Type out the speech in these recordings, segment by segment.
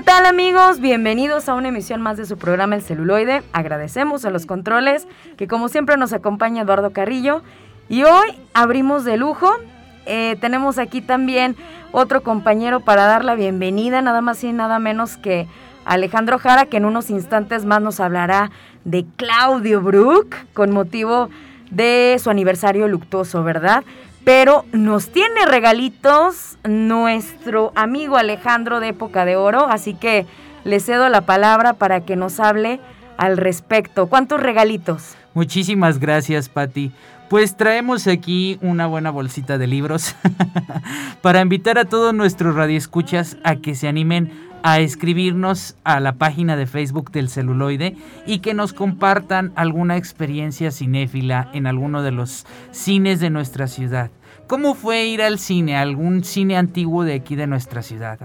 ¿Qué tal amigos? Bienvenidos a una emisión más de su programa El Celuloide. Agradecemos a los controles que como siempre nos acompaña Eduardo Carrillo. Y hoy abrimos de lujo. Eh, tenemos aquí también otro compañero para dar la bienvenida, nada más y nada menos que Alejandro Jara, que en unos instantes más nos hablará de Claudio Brook con motivo de su aniversario luctuoso, ¿verdad? Pero nos tiene regalitos nuestro amigo Alejandro de Época de Oro, así que le cedo la palabra para que nos hable al respecto. ¿Cuántos regalitos? Muchísimas gracias, Patti. Pues traemos aquí una buena bolsita de libros para invitar a todos nuestros radioescuchas a que se animen a escribirnos a la página de Facebook del celuloide y que nos compartan alguna experiencia cinéfila en alguno de los cines de nuestra ciudad. ¿Cómo fue ir al cine, algún cine antiguo de aquí de nuestra ciudad?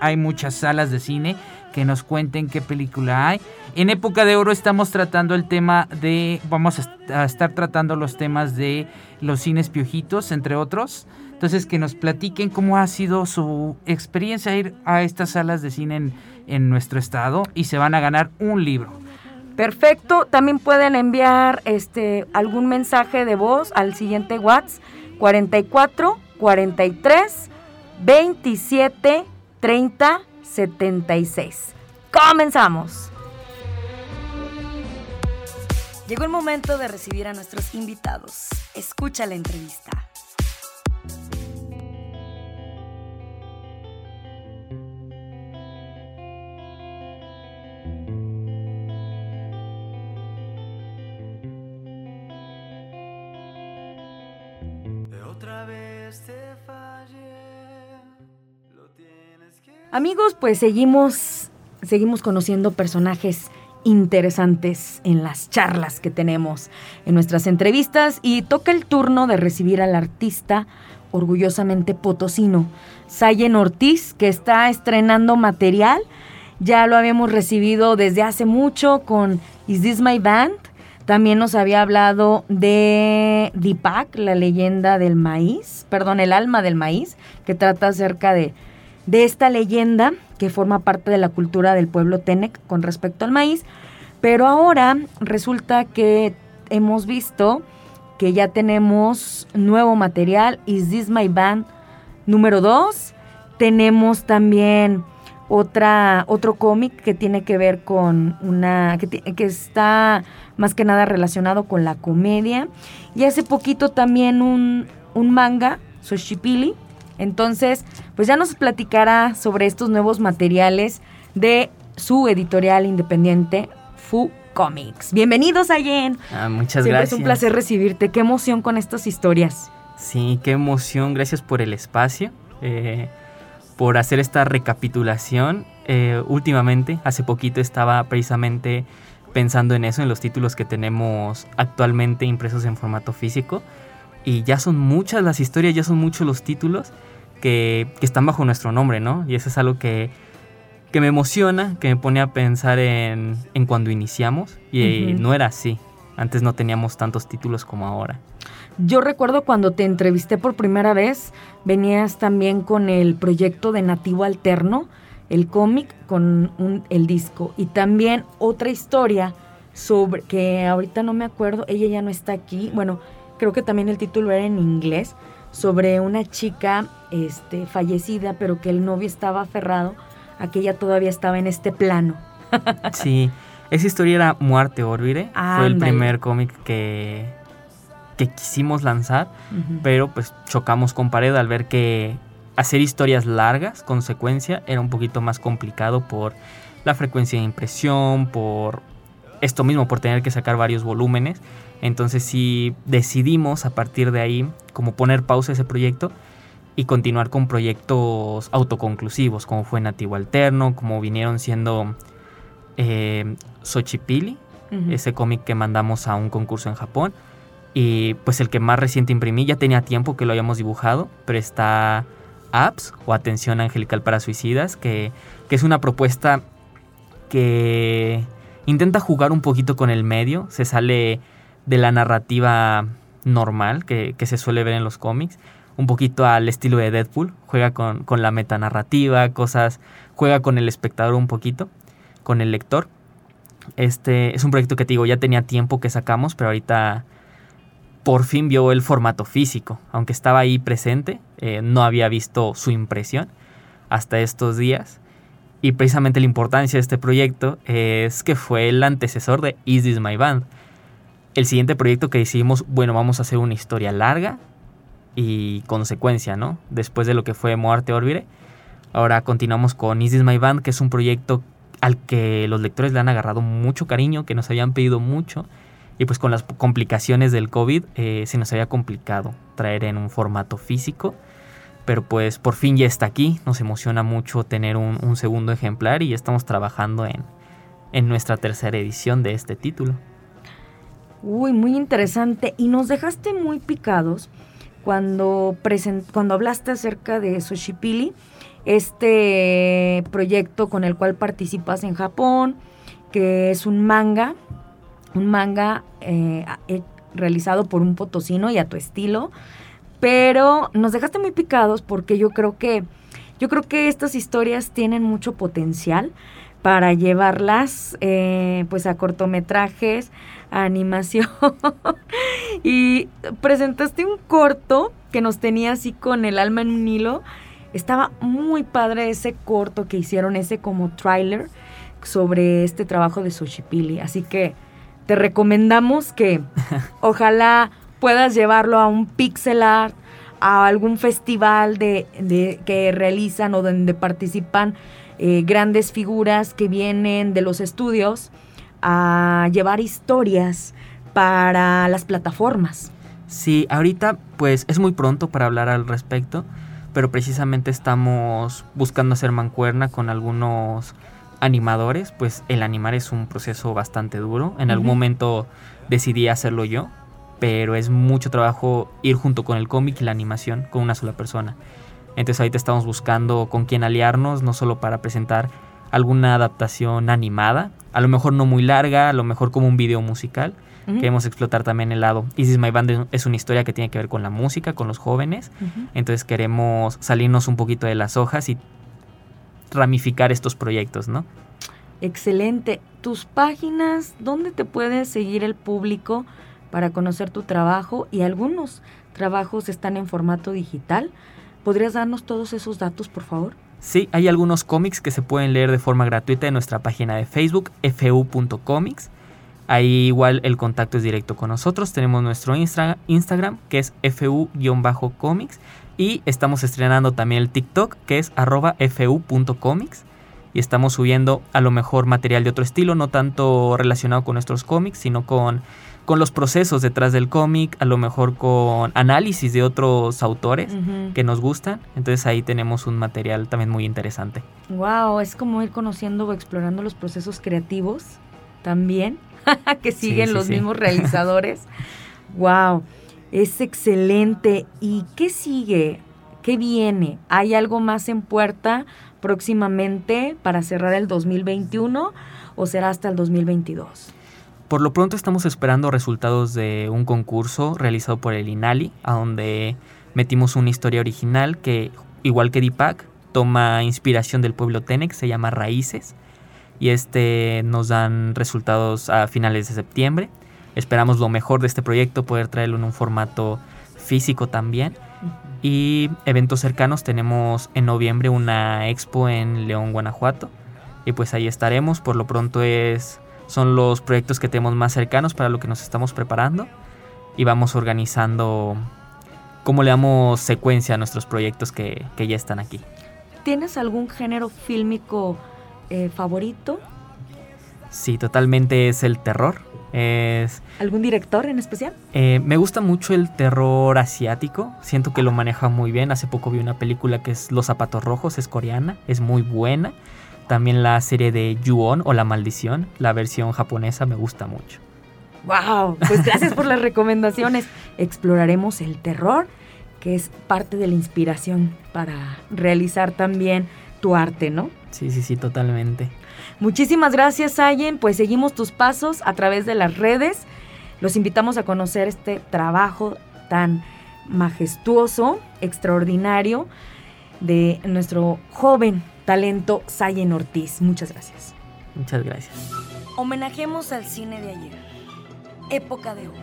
Hay muchas salas de cine que nos cuenten qué película hay. En época de oro estamos tratando el tema de, vamos a estar tratando los temas de los cines piojitos, entre otros. Entonces, que nos platiquen cómo ha sido su experiencia ir a estas salas de cine en, nuestro estado y se van a ganar un libro. Perfecto, también pueden enviar este algún mensaje de voz al siguiente WhatsApp 44 43 27 30 76. Comenzamos. Llegó el momento de recibir a nuestros invitados. Escucha la entrevista. Amigos, pues seguimos, seguimos conociendo personajes interesantes en las charlas que tenemos en nuestras entrevistas y toca el turno de recibir al artista orgullosamente potosino, Sayen Ortiz, que está estrenando material. Ya lo habíamos recibido desde hace mucho con Is This My Band. También nos había hablado de Deepak, la leyenda del maíz, perdón, el alma del maíz, que trata acerca de de esta leyenda que forma parte de la cultura del pueblo Tenec con respecto al maíz. Pero ahora resulta que hemos visto que ya tenemos nuevo material, Is This My Band número 2. Tenemos también otra, otro cómic que tiene que ver con una, que, está más que nada relacionado con la comedia. Y hace poquito también un, un manga, Soshipili, entonces, pues ya nos platicará sobre estos nuevos materiales de su editorial independiente, Fu Comics. Bienvenidos, Ayen. Ah, muchas gracias. Es un placer recibirte. Qué emoción con estas historias. Sí, qué emoción. Gracias por el espacio, eh, por hacer esta recapitulación. Eh, últimamente, hace poquito estaba precisamente pensando en eso, en los títulos que tenemos actualmente impresos en formato físico. Y ya son muchas las historias, ya son muchos los títulos que, están bajo nuestro nombre, ¿no? Y eso es algo que, me emociona, que me pone a pensar en, cuando iniciamos. Y no era así. Antes no teníamos tantos títulos como ahora. Yo recuerdo cuando te entrevisté por primera vez, venías también con el proyecto de Nativo Alterno, el cómic con el disco. Y también otra historia sobre que ahorita no me acuerdo, ella ya no está aquí. Bueno, creo que también el título era en inglés, sobre una chica este, fallecida, pero que el novio estaba aferrado a que ella todavía estaba en este plano. sí, esa historia era Muerte Orbire, fue el primer cómic que, que quisimos lanzar, pero pues chocamos con pared al ver que hacer historias largas con secuencia era un poquito más complicado por la frecuencia de impresión, por esto mismo, por tener que sacar varios volúmenes. Entonces sí decidimos a partir de ahí como poner pausa a ese proyecto y continuar con proyectos autoconclusivos, como fue Nativo Alterno, como vinieron siendo eh, Xochipili, ese cómic que mandamos a un concurso en Japón. Y pues el que más reciente imprimí, ya tenía tiempo que lo habíamos dibujado, pero está Apps o Atención Angelical para Suicidas, que, es una propuesta que intenta jugar un poquito con el medio, se sale de la narrativa normal que, se suele ver en los cómics, un poquito al estilo de Deadpool, juega con, con la metanarrativa, cosas, juega con el espectador un poquito, con el lector. Este es un proyecto que te digo, ya tenía tiempo que sacamos, pero ahorita por fin vio el formato físico. Aunque estaba ahí presente, eh, no había visto su impresión hasta estos días. Y precisamente la importancia de este proyecto es que fue el antecesor de Is This My Band. El siguiente proyecto que decidimos, bueno, vamos a hacer una historia larga y consecuencia, ¿no? Después de lo que fue Muerte Orbire. Ahora continuamos con Is This My Band, que es un proyecto al que los lectores le han agarrado mucho cariño, que nos habían pedido mucho. Y pues con las complicaciones del COVID eh, se nos había complicado traer en un formato físico. Pero pues por fin ya está aquí. Nos emociona mucho tener un, segundo ejemplar y ya estamos trabajando en, en nuestra tercera edición de este título. Uy, muy interesante. Y nos dejaste muy picados cuando, cuando hablaste acerca de Soshipili este proyecto con el cual participas en Japón, que es un manga, un manga eh, eh, realizado por un potosino y a tu estilo, pero nos dejaste muy picados porque yo creo que yo creo que estas historias tienen mucho potencial para llevarlas eh, pues a cortometrajes, a animación. y presentaste un corto que nos tenía así con el alma en un hilo estaba muy padre ese corto que hicieron, ese como trailer sobre este trabajo de Xochipilli. Así que te recomendamos que ojalá puedas llevarlo a un pixel art, a algún festival de, que realizan o donde participan eh, grandes figuras que vienen de los estudios a llevar historias para las plataformas. Sí, ahorita pues es muy pronto para hablar al respecto pero precisamente estamos buscando hacer mancuerna con algunos animadores, pues el animar es un proceso bastante duro. En algún momento decidí hacerlo yo, pero es mucho trabajo ir junto con el cómic y la animación con una sola persona. Entonces ahorita estamos buscando con quién aliarnos, no solo para presentar alguna adaptación animada, a lo mejor no muy larga, a lo mejor como un video musical, Queremos explotar también el lado. Isis My Band es una historia que tiene que ver con la música, con los jóvenes. Entonces queremos salirnos un poquito de las hojas y ramificar estos proyectos, ¿no? Excelente. Tus páginas, ¿dónde te puede seguir el público para conocer tu trabajo? Y algunos trabajos están en formato digital. ¿Podrías darnos todos esos datos, por favor? Sí, hay algunos cómics que se pueden leer de forma gratuita en nuestra página de Facebook, fu.comics. Ahí igual el contacto es directo con nosotros. Tenemos nuestro Instagram que es fu-comics y estamos estrenando también el TikTok que es arroba fu.comics y estamos subiendo a lo mejor material de otro estilo, no tanto relacionado con nuestros cómics, sino con, con los procesos detrás del cómic, a lo mejor con análisis de otros autores que nos gustan. Entonces ahí tenemos un material también muy interesante. Wow, es como ir conociendo o explorando los procesos creativos también que siguen los mismos realizadores. wow, es excelente. ¿Y qué sigue? ¿Qué viene? ¿Hay algo más en puerta próximamente para cerrar el 2021 o será hasta el 2022? Por lo pronto estamos esperando resultados de un concurso realizado por el INALI, a donde metimos una historia original que, igual que Deepak, toma inspiración del pueblo Tenex, se llama Raíces y este nos dan resultados a finales de septiembre. Esperamos lo mejor de este proyecto, poder traerlo en un formato físico también. Y eventos cercanos tenemos en noviembre una expo en León, Guanajuato. Y pues ahí estaremos. Por lo pronto es, son los proyectos que tenemos más cercanos para lo que nos estamos preparando. Y vamos organizando cómo le damos secuencia a nuestros proyectos que, que ya están aquí. ¿Tienes algún género fílmico? Eh, favorito? Sí, totalmente es el terror. Es, ¿Algún director en especial? eh, me gusta mucho el terror asiático. Siento que lo maneja muy bien. Hace poco vi una película que es Los Zapatos Rojos, es coreana, es muy buena. También la serie de Ju-On o La Maldición, la versión japonesa, me gusta mucho. ¡Wow! Pues gracias por las recomendaciones. Exploraremos el terror, que es parte de la inspiración para realizar también tu arte, ¿no? Sí, sí, sí, totalmente. Muchísimas gracias, Sayen. Pues seguimos tus pasos a través de las redes. Los invitamos a conocer este trabajo tan majestuoso, extraordinario, de nuestro joven talento Sayen Ortiz. Muchas gracias. Muchas gracias. Homenajemos al cine de ayer. Época de oro.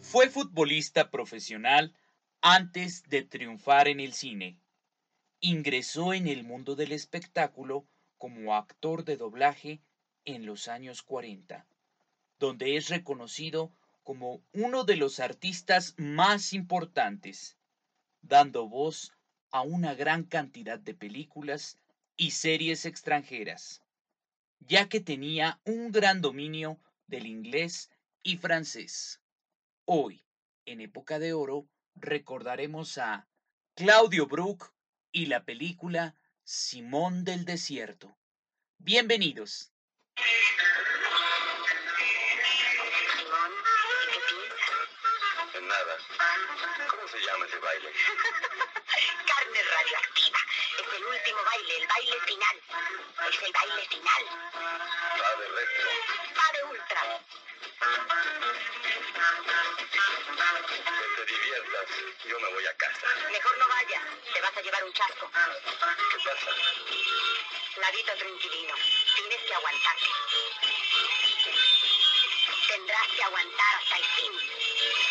Fue futbolista profesional antes de triunfar en el cine. Ingresó en el mundo del espectáculo como actor de doblaje en los años 40, donde es reconocido como uno de los artistas más importantes, dando voz a una gran cantidad de películas y series extranjeras, ya que tenía un gran dominio del inglés y francés. Hoy, en época de oro, recordaremos a Claudio Brook y la película Simón del Desierto. Bienvenidos. Último baile, el baile final. Es el baile final. Va de recto. Va de ultra. Que te diviertas. Yo me voy a casa. Mejor no vayas. Te vas a llevar un chasco. ¿Qué pasa? Ladito tranquilino. Tienes que aguantarte. Tendrás que aguantar hasta el fin.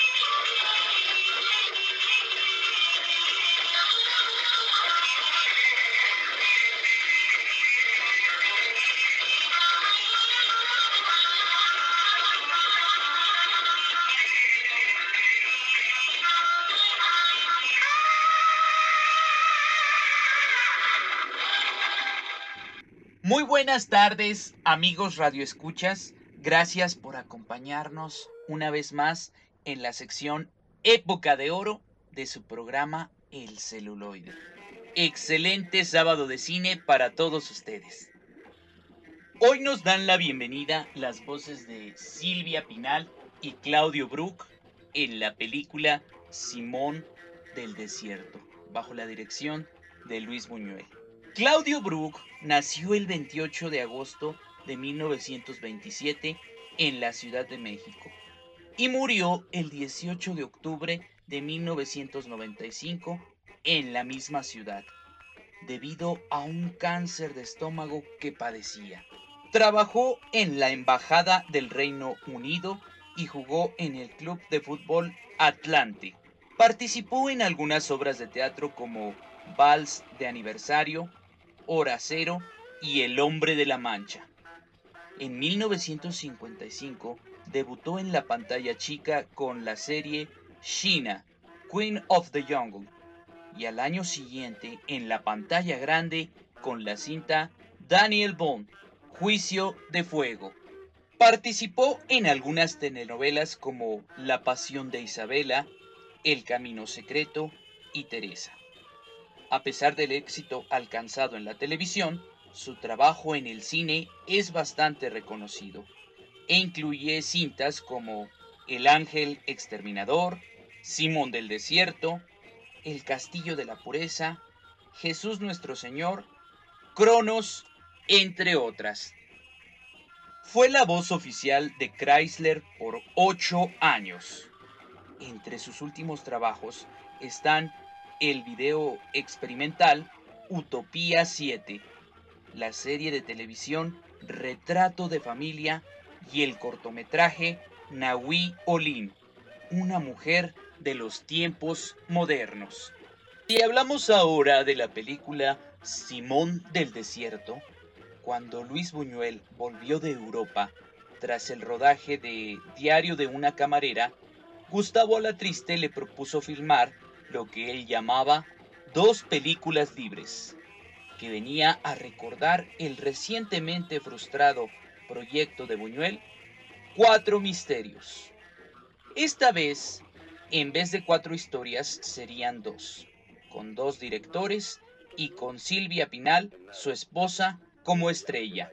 Muy buenas tardes, amigos radioescuchas. Gracias por acompañarnos una vez más en la sección Época de Oro de su programa El celuloide. Excelente sábado de cine para todos ustedes. Hoy nos dan la bienvenida las voces de Silvia Pinal y Claudio Brook en la película Simón del Desierto, bajo la dirección de Luis Buñuel. Claudio Brook nació el 28 de agosto de 1927 en la Ciudad de México y murió el 18 de octubre de 1995 en la misma ciudad, debido a un cáncer de estómago que padecía. Trabajó en la Embajada del Reino Unido y jugó en el Club de Fútbol Atlante. Participó en algunas obras de teatro como Vals de Aniversario, Hora Cero y El Hombre de la Mancha. En 1955 debutó en la pantalla chica con la serie Sheena, Queen of the Jungle, y al año siguiente en la pantalla grande con la cinta Daniel Bond, Juicio de Fuego. Participó en algunas telenovelas como La Pasión de Isabela, El Camino Secreto y Teresa. A pesar del éxito alcanzado en la televisión, su trabajo en el cine es bastante reconocido e incluye cintas como El Ángel Exterminador, Simón del Desierto, El Castillo de la Pureza, Jesús Nuestro Señor, Cronos, entre otras. Fue la voz oficial de Chrysler por ocho años. Entre sus últimos trabajos están el video experimental Utopía 7, la serie de televisión Retrato de Familia y el cortometraje Nahui Olin, una mujer de los tiempos modernos. Y hablamos ahora de la película Simón del Desierto, cuando Luis Buñuel volvió de Europa tras el rodaje de Diario de una camarera, Gustavo Alatriste le propuso filmar lo que él llamaba dos películas libres, que venía a recordar el recientemente frustrado proyecto de Buñuel Cuatro misterios. Esta vez, en vez de cuatro historias, serían dos, con dos directores y con Silvia Pinal, su esposa, como estrella.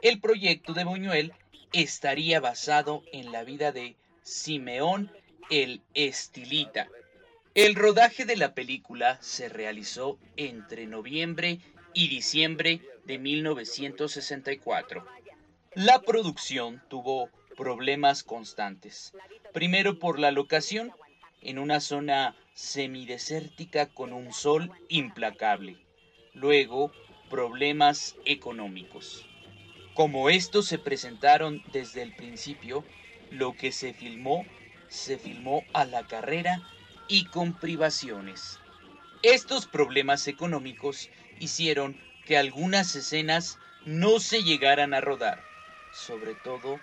El proyecto de Buñuel estaría basado en la vida de Simeón el Estilita. El rodaje de la película se realizó entre noviembre y diciembre de 1964. La producción tuvo problemas constantes. Primero por la locación, en una zona semidesértica con un sol implacable. Luego, problemas económicos. Como estos se presentaron desde el principio, lo que se filmó, se filmó a la carrera y con privaciones. Estos problemas económicos hicieron que algunas escenas no se llegaran a rodar, sobre todo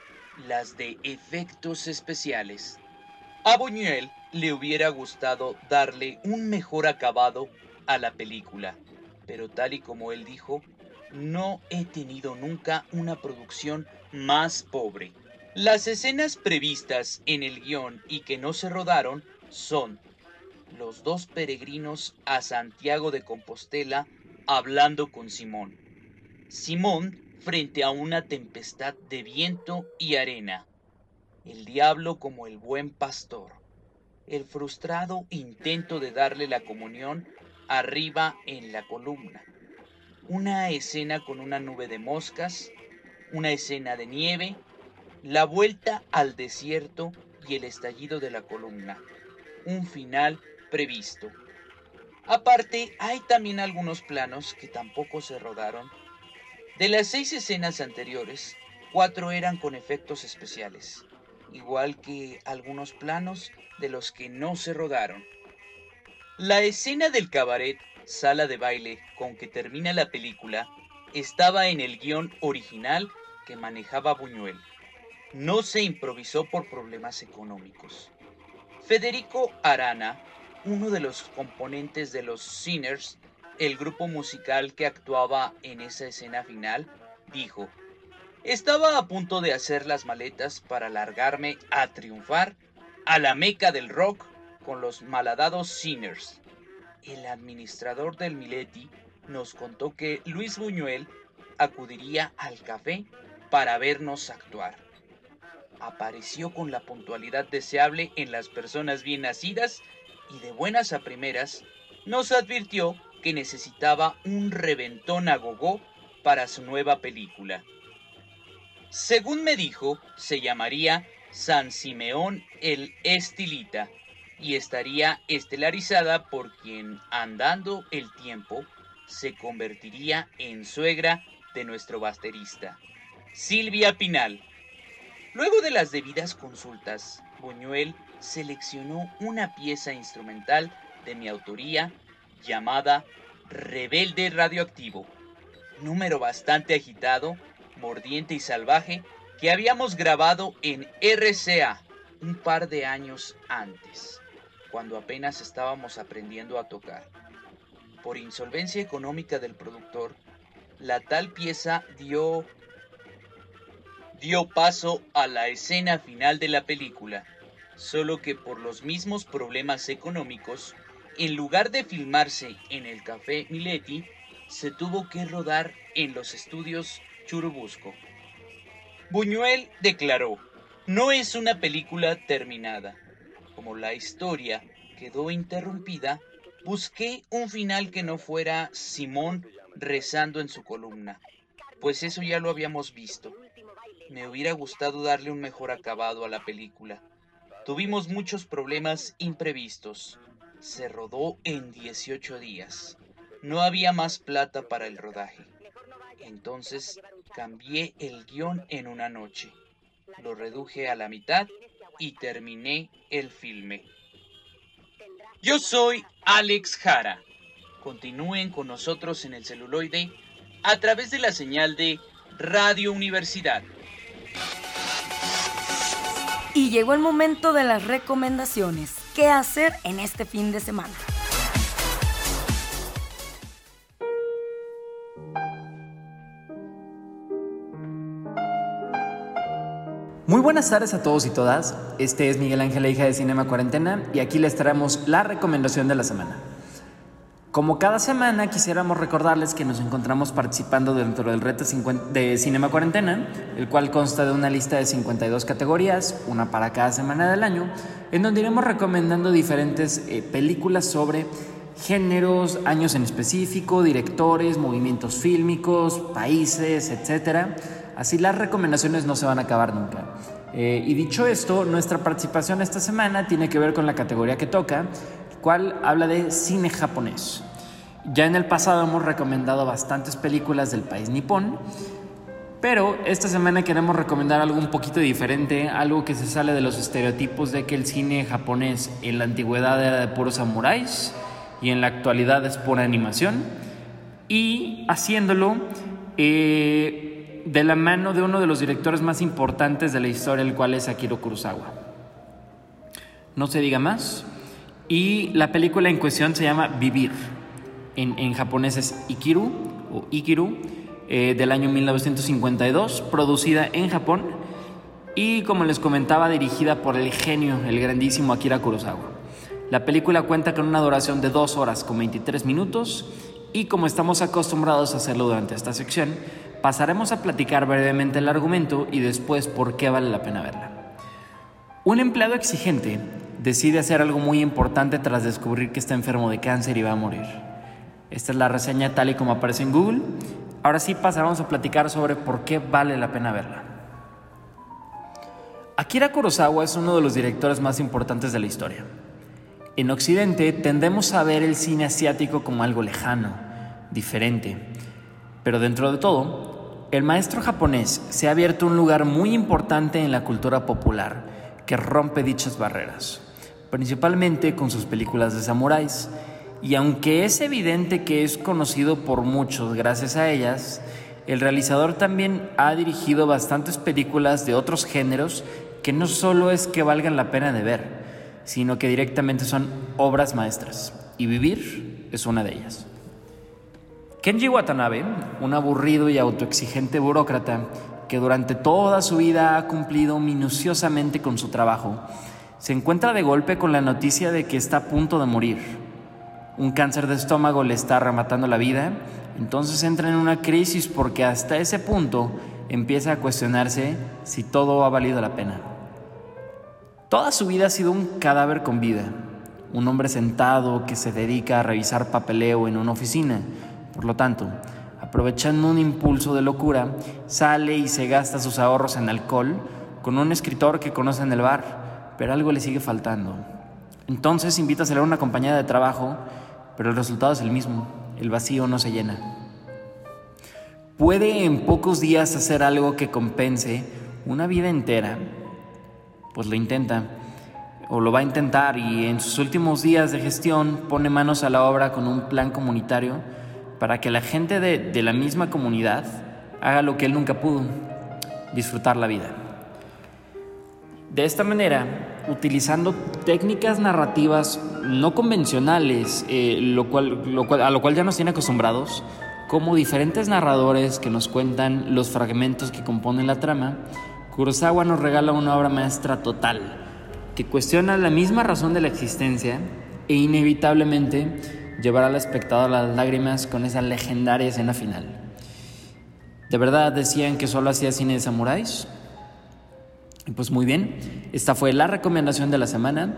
las de efectos especiales. A Buñuel le hubiera gustado darle un mejor acabado a la película, pero tal y como él dijo, no he tenido nunca una producción más pobre. Las escenas previstas en el guion y que no se rodaron son los dos peregrinos a Santiago de Compostela hablando con Simón. Simón frente a una tempestad de viento y arena. El diablo como el buen pastor. El frustrado intento de darle la comunión arriba en la columna. Una escena con una nube de moscas, una escena de nieve, la vuelta al desierto y el estallido de la columna. Un final previsto. Aparte, hay también algunos planos que tampoco se rodaron de las seis escenas anteriores, cuatro eran con efectos especiales, igual que algunos planos de los que no se rodaron. La escena del cabaret, sala de baile, con que termina la película, estaba en el guion original que manejaba Buñuel. No se improvisó por problemas económicos. Federico Arana, uno de los componentes de los Sinners, el grupo musical que actuaba en esa escena final, dijo, estaba a punto de hacer las maletas para largarme a triunfar a la meca del rock con los malhadados Sinners. El administrador del Mileti nos contó que Luis Buñuel acudiría al café para vernos actuar. Apareció con la puntualidad deseable en las personas bien nacidas y de buenas a primeras nos advirtió que necesitaba un reventón a gogó para su nueva película. Según me dijo, se llamaría San Simeón el Estilita y estaría estelarizada por quien, andando el tiempo, se convertiría en suegra de nuestro basterista, Silvia Pinal. Luego de las debidas consultas, Buñuel seleccionó una pieza instrumental de mi autoría llamada Rebelde Radioactivo, número bastante agitado, mordiente y salvaje que habíamos grabado en RCA un par de años antes, cuando apenas estábamos aprendiendo a tocar. Por insolvencia económica del productor, la tal pieza dio dio paso a la escena final de la película, solo que por los mismos problemas económicos en lugar de filmarse en el Café Mileti, se tuvo que rodar en los estudios Churubusco. Buñuel declaró, no es una película terminada. Como la historia quedó interrumpida, busqué un final que no fuera Simón rezando en su columna, pues eso ya lo habíamos visto. Me hubiera gustado darle un mejor acabado a la película. Tuvimos muchos problemas imprevistos se rodó en 18 días. No había más plata para el rodaje. Entonces cambié el guion en una noche. Lo reduje a la mitad y terminé el filme. Yo soy Alex Jara. Continúen con nosotros en el celuloide a través de la señal de Radio Universidad. Llegó el momento de las recomendaciones. ¿Qué hacer en este fin de semana? Muy buenas tardes a todos y todas. Este es Miguel Ángel, hija de Cinema Cuarentena, y aquí les traemos la recomendación de la semana. Como cada semana, quisiéramos recordarles que nos encontramos participando dentro del reto 50 de Cinema Cuarentena, el cual consta de una lista de 52 categorías, una para cada semana del año, en donde iremos recomendando diferentes eh, películas sobre géneros, años en específico, directores, movimientos fílmicos, países, etc. Así las recomendaciones no se van a acabar nunca. Eh, y dicho esto, nuestra participación esta semana tiene que ver con la categoría que toca, cual habla de cine japonés. Ya en el pasado hemos recomendado bastantes películas del país nipón, pero esta semana queremos recomendar algo un poquito diferente, algo que se sale de los estereotipos de que el cine japonés en la antigüedad era de puros samuráis y en la actualidad es pura animación, y haciéndolo eh, de la mano de uno de los directores más importantes de la historia, el cual es Akiro Kurosawa. No se diga más. Y la película en cuestión se llama Vivir. En, japonés es Ikiru o Ikiru, eh, del año 1952, producida en Japón y, como les comentaba, dirigida por el genio, el grandísimo Akira Kurosawa. La película cuenta con una duración de 2 horas con 23 minutos y como estamos acostumbrados a hacerlo durante esta sección, pasaremos a platicar brevemente el argumento y después por qué vale la pena verla. Un empleado exigente decide hacer algo muy importante tras descubrir que está enfermo de cáncer y va a morir. Esta es la reseña tal y como aparece en Google. Ahora sí pasaremos a platicar sobre por qué vale la pena verla. Akira Kurosawa es uno de los directores más importantes de la historia. En Occidente tendemos a ver el cine asiático como algo lejano, diferente. Pero dentro de todo, el maestro japonés se ha abierto un lugar muy importante en la cultura popular que rompe dichas barreras, principalmente con sus películas de samuráis. Y aunque es evidente que es conocido por muchos gracias a ellas, el realizador también ha dirigido bastantes películas de otros géneros que no solo es que valgan la pena de ver, sino que directamente son obras maestras, y Vivir es una de ellas. Kenji Watanabe, un aburrido y autoexigente burócrata que durante toda su vida ha cumplido minuciosamente con su trabajo, se encuentra de golpe con la noticia de que está a punto de morir. Un cáncer de estómago le está rematando la vida, entonces entra en una crisis porque hasta ese punto empieza a cuestionarse si todo ha valido la pena. Toda su vida ha sido un cadáver con vida, un hombre sentado que se dedica a revisar papeleo en una oficina. Por lo tanto, aprovechando un impulso de locura, sale y se gasta sus ahorros en alcohol con un escritor que conoce en el bar, pero algo le sigue faltando. Entonces invita a a una compañía de trabajo, pero el resultado es el mismo, el vacío no se llena. Puede en pocos días hacer algo que compense una vida entera pues lo intenta o lo va a intentar y en sus últimos días de gestión pone manos a la obra con un plan comunitario para que la gente de, la misma comunidad haga lo que él nunca pudo, disfrutar la vida. De esta manera, utilizando técnicas narrativas no convencionales, eh, lo cual, a lo cual ya nos tiene acostumbrados, como diferentes narradores que nos cuentan los fragmentos que componen la trama, Kurosawa nos regala una obra maestra total, que cuestiona la misma razón de la existencia e inevitablemente llevará al espectador a las lágrimas con esa legendaria escena final. ¿De verdad decían que solo hacía cine de samuráis? Pues muy bien, esta fue la recomendación de la semana.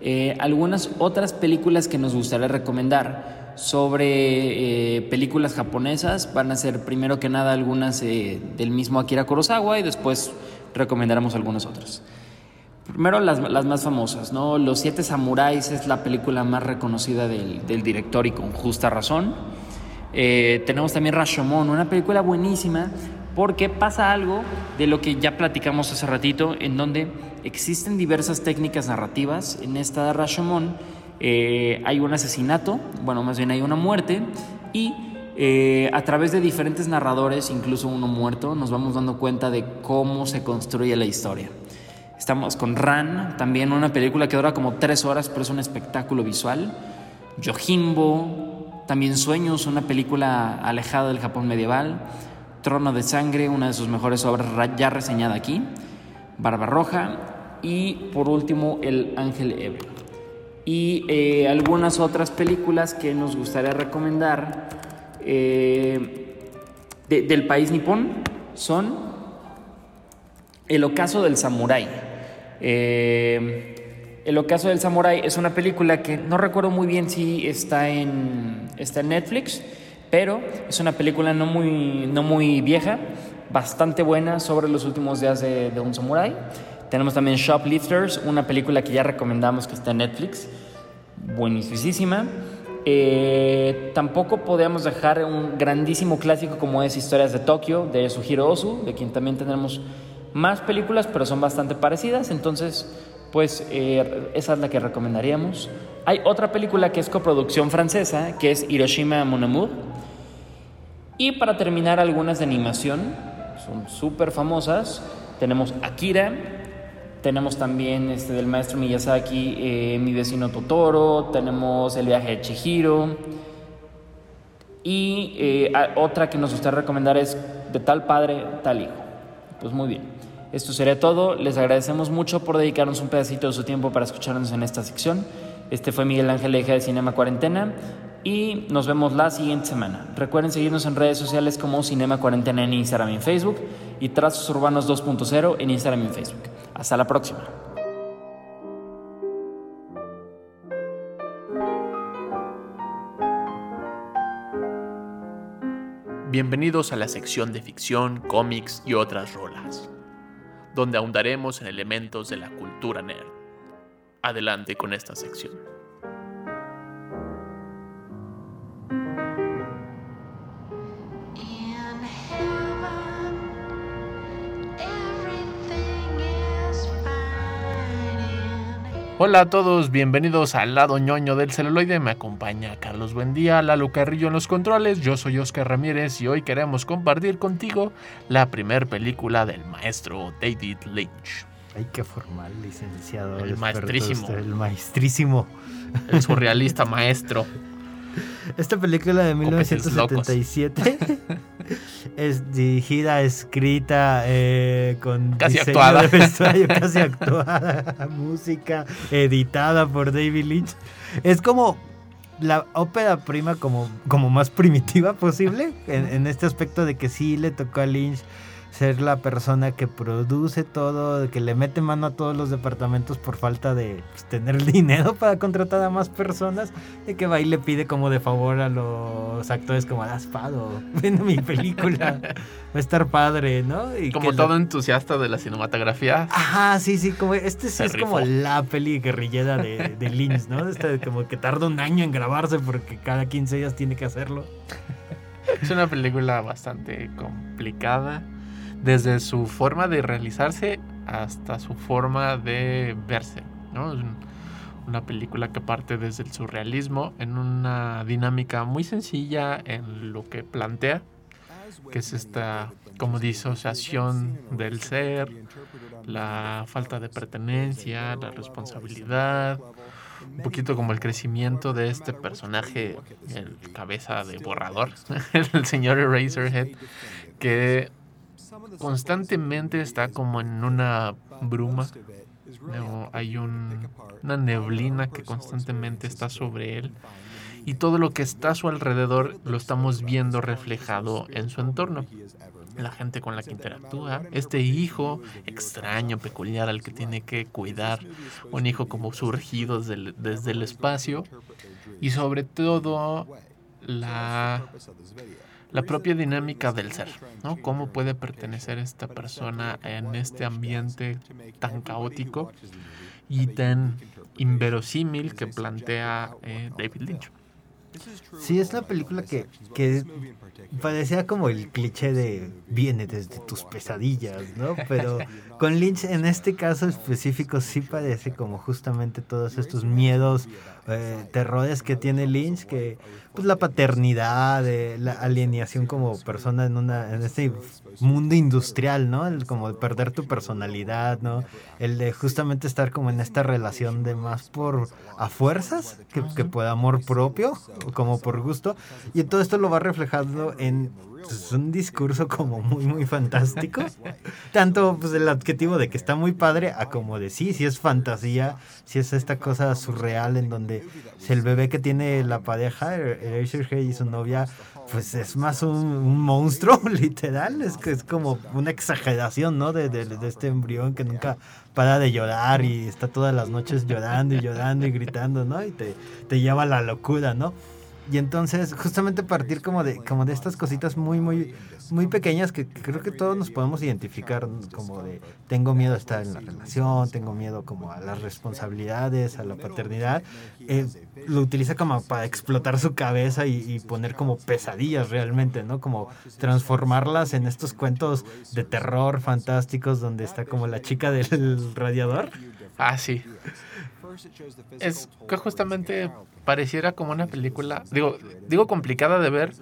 Eh, algunas otras películas que nos gustaría recomendar sobre eh, películas japonesas van a ser primero que nada algunas eh, del mismo Akira Kurosawa y después recomendaremos algunas otras. Primero las, más famosas, ¿no? Los Siete Samuráis es la película más reconocida del, director y con justa razón. Tenemos también Rashomon, una película buenísima porque pasa algo de lo que ya platicamos hace ratito, en donde existen diversas técnicas narrativas. En esta Rashomon eh, hay un asesinato, bueno, más bien hay una muerte y eh, a través de diferentes narradores, incluso uno muerto, nos vamos dando cuenta de cómo se construye la historia. Estamos con Ran, también una película que dura como tres horas, pero es un espectáculo visual. Yojimbo, también Sueños, una película alejada del Japón medieval. Trono de Sangre, una de sus mejores obras ya reseñada aquí. Barbarroja y por último El Ángel Eve. Y eh, algunas otras películas que nos gustaría recomendar eh, de- del país nipón son El Ocaso del Samurái. Eh, El Ocaso del Samurái es una película que no recuerdo muy bien si está en, está en Netflix, pero es una película no muy, no muy vieja, bastante buena sobre los últimos días de, de un samurái. Tenemos también Shoplifters, una película que ya recomendamos que está en Netflix, buenísima. Eh, tampoco podemos dejar un grandísimo clásico como es Historias de Tokio de Suhiro Ozu, de quien también tenemos más películas, pero son bastante parecidas. Entonces, pues eh, esa es la que recomendaríamos. Hay otra película que es coproducción francesa, que es Hiroshima Mon Amour. Y para terminar, algunas de animación, son súper famosas. Tenemos Akira, tenemos también este, del maestro Miyazaki, eh, Mi vecino Totoro, tenemos El viaje de Chihiro. Y eh, otra que nos gustaría recomendar es De tal padre, tal hijo. Pues muy bien. Esto sería todo. Les agradecemos mucho por dedicarnos un pedacito de su tiempo para escucharnos en esta sección. Este fue Miguel Ángel Leija de Cinema Cuarentena y nos vemos la siguiente semana. Recuerden seguirnos en redes sociales como Cinema Cuarentena en Instagram y en Facebook y Trazos Urbanos 2.0 en Instagram y en Facebook. Hasta la próxima. Bienvenidos a la sección de ficción, cómics y otras rolas, donde ahondaremos en elementos de la cultura nerd. Adelante con esta sección. Hola a todos, bienvenidos al lado ñoño del celuloide. Me acompaña Carlos Buendía, Lalo Carrillo en los controles. Yo soy Oscar Ramírez y hoy queremos compartir contigo la primer película del maestro David Lynch, Ay, qué formal, licenciado. El maestrísimo. usted, El maestrísimo. el surrealista maestro. Esta película de Cómplices locos. 1977 es dirigida, escrita, eh, con Casi diseño actuada. de vestuario, casi actuada, música, editada por David Lynch. Es como la ópera prima como, como más primitiva posible, en, en este aspecto de que sí le tocó a Lynch ser la persona que produce todo, que le mete mano a todos los departamentos por falta de pues, tener el dinero para contratar a más personas, de que va y le pide como de favor a los actores como haz pado, ven mi película, va a estar padre, ¿no? Y Como todo entusiasta de la cinematografía, Ajá, sí, sí, como este sí es como la peli guerrillera de, de Lynch, ¿no? Esta como que tarda un año en grabarse porque cada 15 días tiene que hacerlo. Es una película bastante complicada, desde su forma de realizarse hasta su forma de verse. ¿no? Es un- una película que parte desde el surrealismo en una dinámica muy sencilla en lo que plantea, que es esta como disociación del ser, la falta de pertenencia, la responsabilidad, un poquito como el crecimiento de este personaje, el cabeza de borrador, el señor Eraserhead, que constantemente está como en una bruma. Hay un- una neblina que constantemente está sobre él y todo lo que está a su alrededor lo estamos viendo reflejado en su entorno. La gente con la que interactúa, este hijo extraño, peculiar al que tiene que cuidar, un hijo como surgido desde el espacio y sobre todo la, la propia dinámica del ser, ¿no? Cómo puede pertenecer esta persona en este ambiente tan caótico y tan inverosímil que plantea eh, David Lynch. Sí, es la película que, que parecía como el cliché de viene desde tus pesadillas, ¿no? Pero con Lynch en este caso específico sí parece como justamente todos estos miedos, eh, terrores que tiene Lynch, que pues la paternidad, eh, la alienación como persona en una este mundo industrial, ¿no? El como de perder tu personalidad, ¿no? El de justamente estar como en esta relación de más por a fuerzas que, que por amor propio, como por gusto. Y todo esto lo va reflejando en pues, un discurso como muy, muy fantástico. Tanto pues el de que está muy padre a como de sí es fantasía, sí es esta cosa surreal en donde si el bebé que tiene la pareja, Eraserhead y su novia, pues es más un, un monstruo, literal. Es que es como una exageración, ¿no? De, de- de este embrión que nunca para de llorar y está todas las noches llorando y llorando y gritando, ¿no? Y te, te lleva a la locura, ¿no? Y entonces, justamente partir como de, como de estas cositas muy, muy, muy pequeñas que creo que todos nos podemos identificar, como de tengo miedo a estar en la relación, tengo miedo como a las responsabilidades, a la paternidad. eh, lo utiliza como para explotar su cabeza y, y poner como pesadillas realmente, ¿no? Como transformarlas en estos cuentos de terror fantásticos donde está como la chica del radiador. Ah, sí. Es que justamente pareciera como una película, digo, digo complicada de ver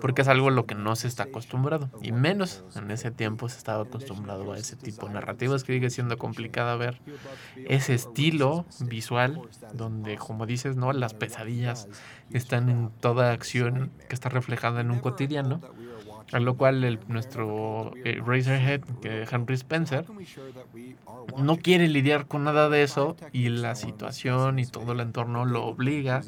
porque es algo a lo que no se está acostumbrado y menos en ese tiempo se estaba acostumbrado a ese tipo de narrativas que sigue siendo complicada ver ese estilo visual donde como dices, ¿no? Las pesadillas están en toda acción que está reflejada en un cotidiano. A lo cual el, nuestro eh, Razorhead, que Henry Spencer, no quiere lidiar con nada de eso y la situación y todo el entorno lo obliga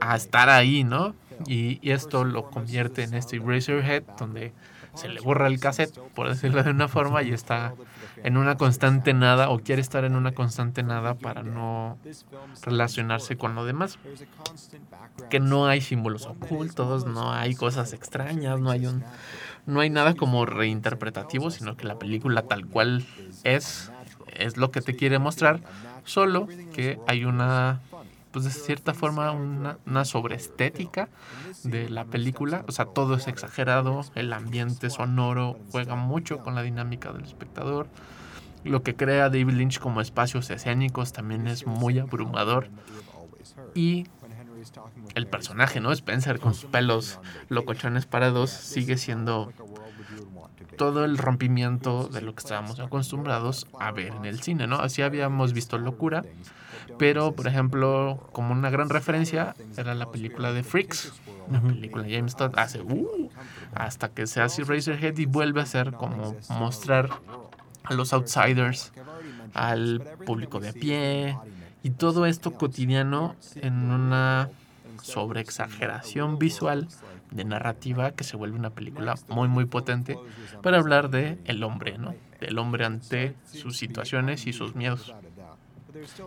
a estar ahí, ¿no? Y, y esto lo convierte en este Razorhead donde se le borra el cassette, por decirlo de una forma, y está en una constante nada o quiere estar en una constante nada para no relacionarse con lo demás. Que no hay símbolos ocultos, no hay cosas extrañas, no hay un no hay nada como reinterpretativo, sino que la película tal cual es es lo que te quiere mostrar, solo que hay una pues de cierta forma una, una sobreestética de la película, o sea, todo es exagerado, el ambiente sonoro juega mucho con la dinámica del espectador. Lo que crea David Lynch como espacios escénicos también es muy abrumador. Y el personaje, ¿no? Spencer con sus pelos locochones parados sigue siendo todo el rompimiento de lo que estábamos acostumbrados a ver en el cine, ¿no? Así habíamos visto Locura, pero por ejemplo, como una gran referencia era la película de Freaks, una película de James Todd hace uh, hasta que se hace Razorhead y vuelve a ser como mostrar a los outsiders, al público de a pie y todo esto cotidiano en una sobreexageración visual de narrativa que se vuelve una película muy muy potente para hablar de el hombre, ¿no? Del hombre ante sus situaciones y sus miedos.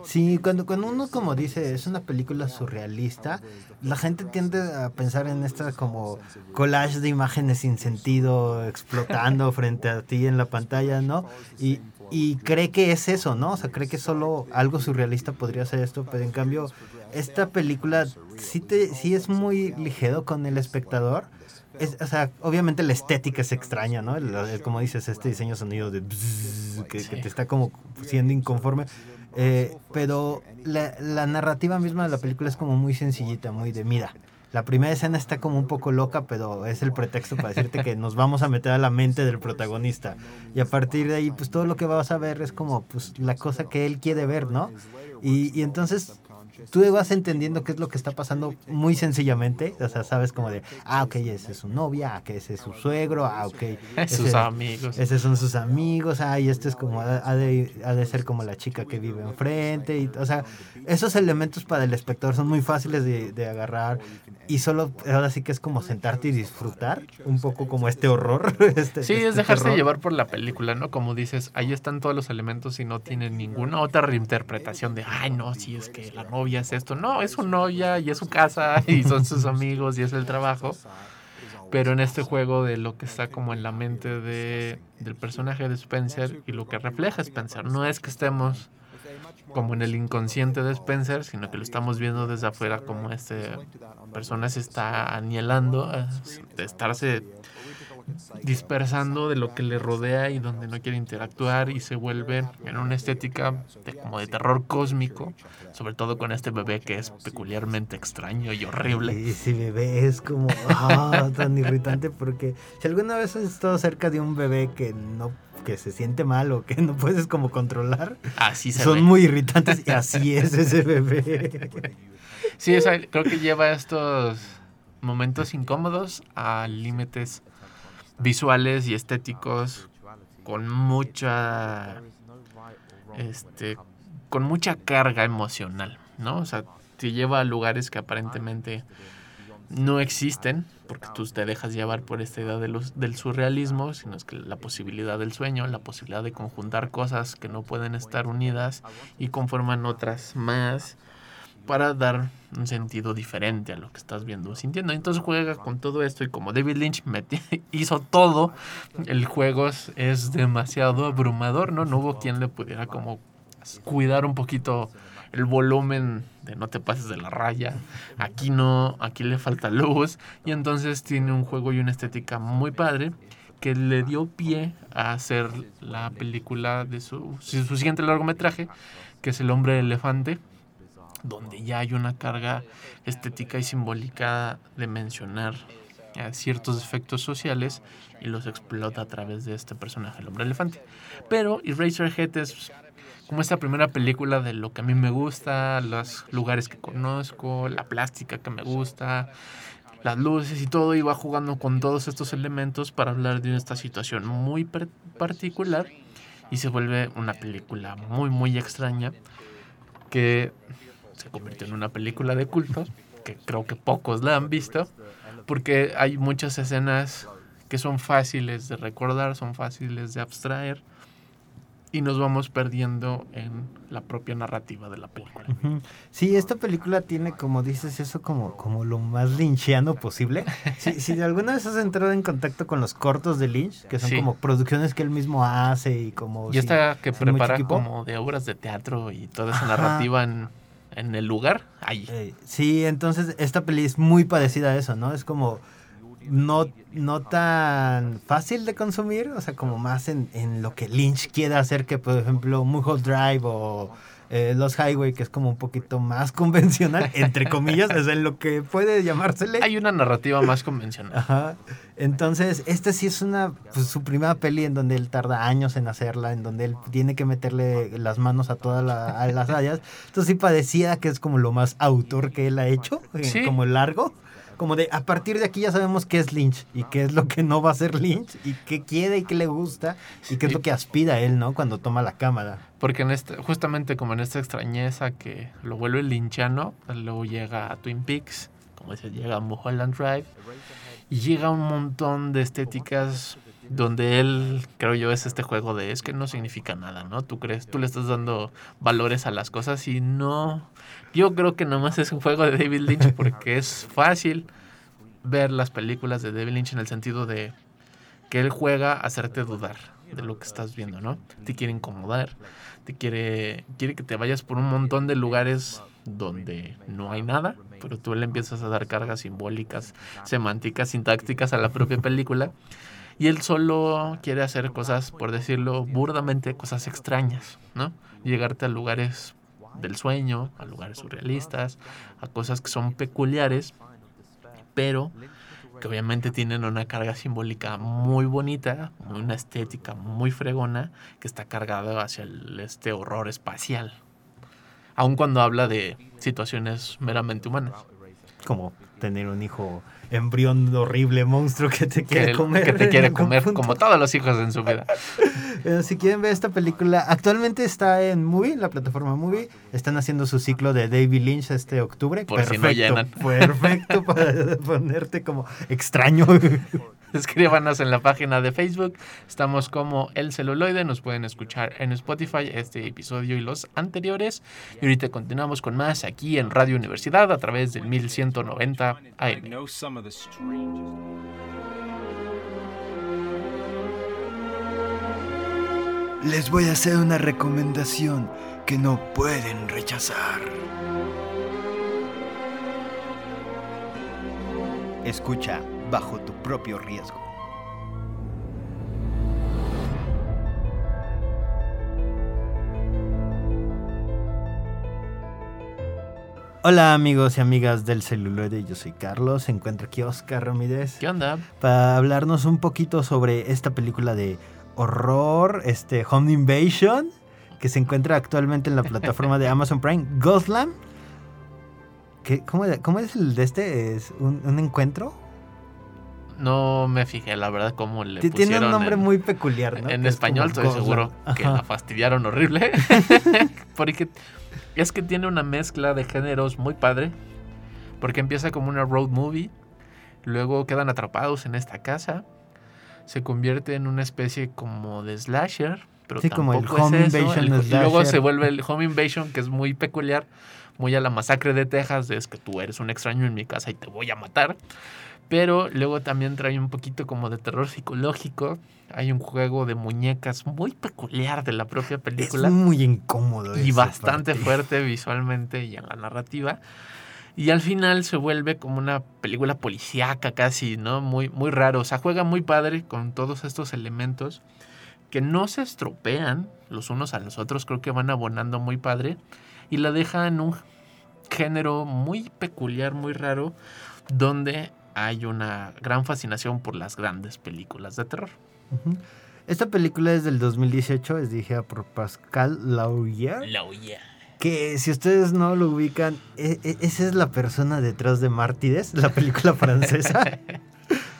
Sí, cuando, cuando uno como dice es una película surrealista, la gente tiende a pensar en esta como collage de imágenes sin sentido explotando frente a ti en la pantalla, ¿no? Y, y cree que es eso, ¿no? O sea, cree que solo algo surrealista podría ser esto, pero en cambio esta película sí, te, sí es muy ligero con el espectador. Es, o sea, obviamente la estética es extraña, ¿no? Como dices, este diseño sonido de que te está como siendo inconforme. Eh, pero la, narrativa misma de la película es como muy sencillita, muy de mira. La primera escena está como un poco loca, pero es el pretexto para decirte que nos vamos a meter a la mente del protagonista. Y a partir de ahí, pues todo lo que vas a ver es como pues la cosa que él quiere ver, ¿no? Y, y entonces tú vas entendiendo qué es lo que está pasando muy sencillamente. O sea, sabes como de, ah, ok, ese es su novia, ah, que ese es su suegro, ah, ok. Sus ese- amigos. Esos son sus amigos, ah, y este es como, ha de, ha de ser como la chica que vive enfrente. Y, o sea, esos elementos para el espectador son muy fáciles de, de agarrar. Y solo, ahora sí que es como sentarte y disfrutar un poco como este horror. Este, Sí, este es dejarse terror. llevar por la película, ¿no? Como dices, ahí están todos los elementos y no tienen ninguna otra reinterpretación de, ay, no, si es que la novia es esto. No, es su novia y es su casa y son sus amigos y es el trabajo. Pero en este juego de lo que está como en la mente de, del personaje de Spencer y lo que refleja Spencer, no es que estemos como en el inconsciente de Spencer, sino que lo estamos viendo desde afuera como este persona se está anielando eh, de estarse dispersando de lo que le rodea y donde no quiere interactuar y se vuelve en una estética de, como de terror cósmico, sobre todo con este bebé que es peculiarmente extraño y horrible. Y ese bebé es como ah, tan irritante porque si alguna vez has estado cerca de un bebé que no que se siente mal o que no puedes como controlar, Así se son ve. muy irritantes y así es ese bebé. Sí, o sea, creo que lleva estos momentos incómodos a límites visuales y estéticos con mucha este con mucha carga emocional, ¿no? O sea, te lleva a lugares que aparentemente no existen, porque tú te dejas llevar por esta idea de los, del surrealismo, sino es que la posibilidad del sueño, la posibilidad de conjuntar cosas que no pueden estar unidas y conforman otras más para dar un sentido diferente a lo que estás viendo o sintiendo. Entonces juega con todo esto y como David Lynch hizo todo, el juego es, es demasiado abrumador, ¿no? No hubo quien le pudiera como cuidar un poquito el volumen de no te pases de la raya. Aquí no, aquí le falta luz y entonces tiene un juego y una estética muy padre que le dio pie a hacer la película de su, su siguiente largometraje, que es El hombre elefante, donde ya hay una carga estética y simbólica de mencionar eh, ciertos efectos sociales y los explota a través de este personaje, el hombre elefante. Pero Eraserhead es como esta primera película de lo que a mí me gusta, los lugares que conozco, la plástica que me gusta, las luces y todo, y va jugando con todos estos elementos para hablar de esta situación muy particular y se vuelve una película muy, muy extraña que se convirtió en una película de culto, que creo que pocos la han visto, porque hay muchas escenas que son fáciles de recordar, son fáciles de abstraer y nos vamos perdiendo en la propia narrativa de la película. Sí, esta película tiene, como dices, eso como, como lo más lynchiano posible. Si, si de alguna vez has entrado en contacto con los cortos de Lynch, que son Sí. como producciones que él mismo hace y como... Y sí, esta que prepara como de obras de teatro y toda esa Ajá. narrativa en, en el lugar, ahí. Eh, sí, entonces esta peli es muy parecida a eso, ¿no? Es como no, no tan fácil de consumir, o sea, como más en, en lo que Lynch quiere hacer que, por ejemplo, Mulholland Drive o eh, Los Highway, que es como un poquito más convencional, entre comillas, es en lo que puede llamársele. Hay una narrativa más convencional. Ajá. Entonces, esta sí es una pues, su primera peli en donde él tarda años en hacerla, en donde él tiene que meterle las manos a todas la- las hayas. Entonces sí parecía que es como lo más autor que él ha hecho, eh, Sí. como largo. Como de, a partir de aquí ya sabemos qué es Lynch y qué es lo que no va a ser Lynch y qué quiere y qué le gusta y qué es lo que aspira él, ¿no? Cuando toma la cámara. Porque en este, justamente como en esta extrañeza que lo vuelve linchano, luego llega a Twin Peaks, como dice, llega a Mulholland Drive, y llega un montón de estéticas donde él, creo yo, es este juego de es que no significa nada, ¿no? Tú crees, tú le estás dando valores a las cosas y no. Yo creo que nomás es un juego de David Lynch porque es fácil ver las películas de David Lynch en el sentido de que él juega a hacerte dudar de lo que estás viendo, ¿no? Te quiere incomodar, te quiere, quiere que te vayas por un montón de lugares donde no hay nada, pero tú le empiezas a dar cargas simbólicas, semánticas, sintácticas a la propia película. Y él solo quiere hacer cosas, por decirlo burdamente, cosas extrañas, ¿no? Llegarte a lugares del sueño, a lugares surrealistas, a cosas que son peculiares, pero que obviamente tienen una carga simbólica muy bonita, una estética muy fregona, que está cargada hacia este horror espacial. Aun cuando habla de situaciones meramente humanas. Como tener un hijo embrión horrible, monstruo que te quiere Que, comer. que te quiere comer punto. como todos los hijos en su vida. Si quieren ver esta película, actualmente está en Movie, la plataforma Movie. Están haciendo su ciclo de David Lynch este octubre. Por si no llenan. Perfecto para ponerte como extraño. Escríbanos en la página de Facebook. Estamos como El Celuloide. Nos pueden escuchar en Spotify este episodio y los anteriores. Y ahorita continuamos con más aquí en Radio Universidad a través del 1190 AM. know some of the strangest. Les voy a hacer una recomendación que no pueden rechazar. Escucha bajo tu propio riesgo. Hola amigos y amigas del celuloide, yo soy Carlos, se encuentra aquí Oscar Ramírez ¿Qué onda? para hablarnos un poquito sobre esta película de horror, este Home Invasion, que se encuentra actualmente en la plataforma de Amazon Prime, Ghostland, ¿qué- cómo, cómo es el de este? ¿Es un, un encuentro? No me fijé, la verdad, cómo le Ti- Tiene un pusieron nombre en- muy peculiar, ¿no? En Que español estoy seguro que la fastidiaron horrible. porque es que tiene una mezcla de géneros muy padre. Porque empieza como una road movie. Luego quedan atrapados en esta casa. Se convierte en una especie como de slasher. Pero Sí, como el tampoco home es eso. invasion El- y luego slasher. se vuelve el home invasion, que es muy peculiar. Muy a la masacre de Texas. Es que tú eres un extraño en mi casa y te voy a matar. Pero luego también trae un poquito como de terror psicológico. Hay un juego de muñecas muy peculiar de la propia película. Es muy incómodo. y bastante parte. fuerte visualmente y en la narrativa. Y al final se vuelve como una película policíaca casi, ¿no? Muy, muy raro. O sea, juega muy padre con todos estos elementos que no se estropean los unos a los otros. Creo que van abonando muy padre. Y la deja en un género muy peculiar, muy raro, donde hay una gran fascinación por las grandes películas de terror. Esta película es del 2018, es dirigida por Pascal Laurier. Que si ustedes no lo ubican, e- e- esa es la persona detrás de Mártires, la película francesa.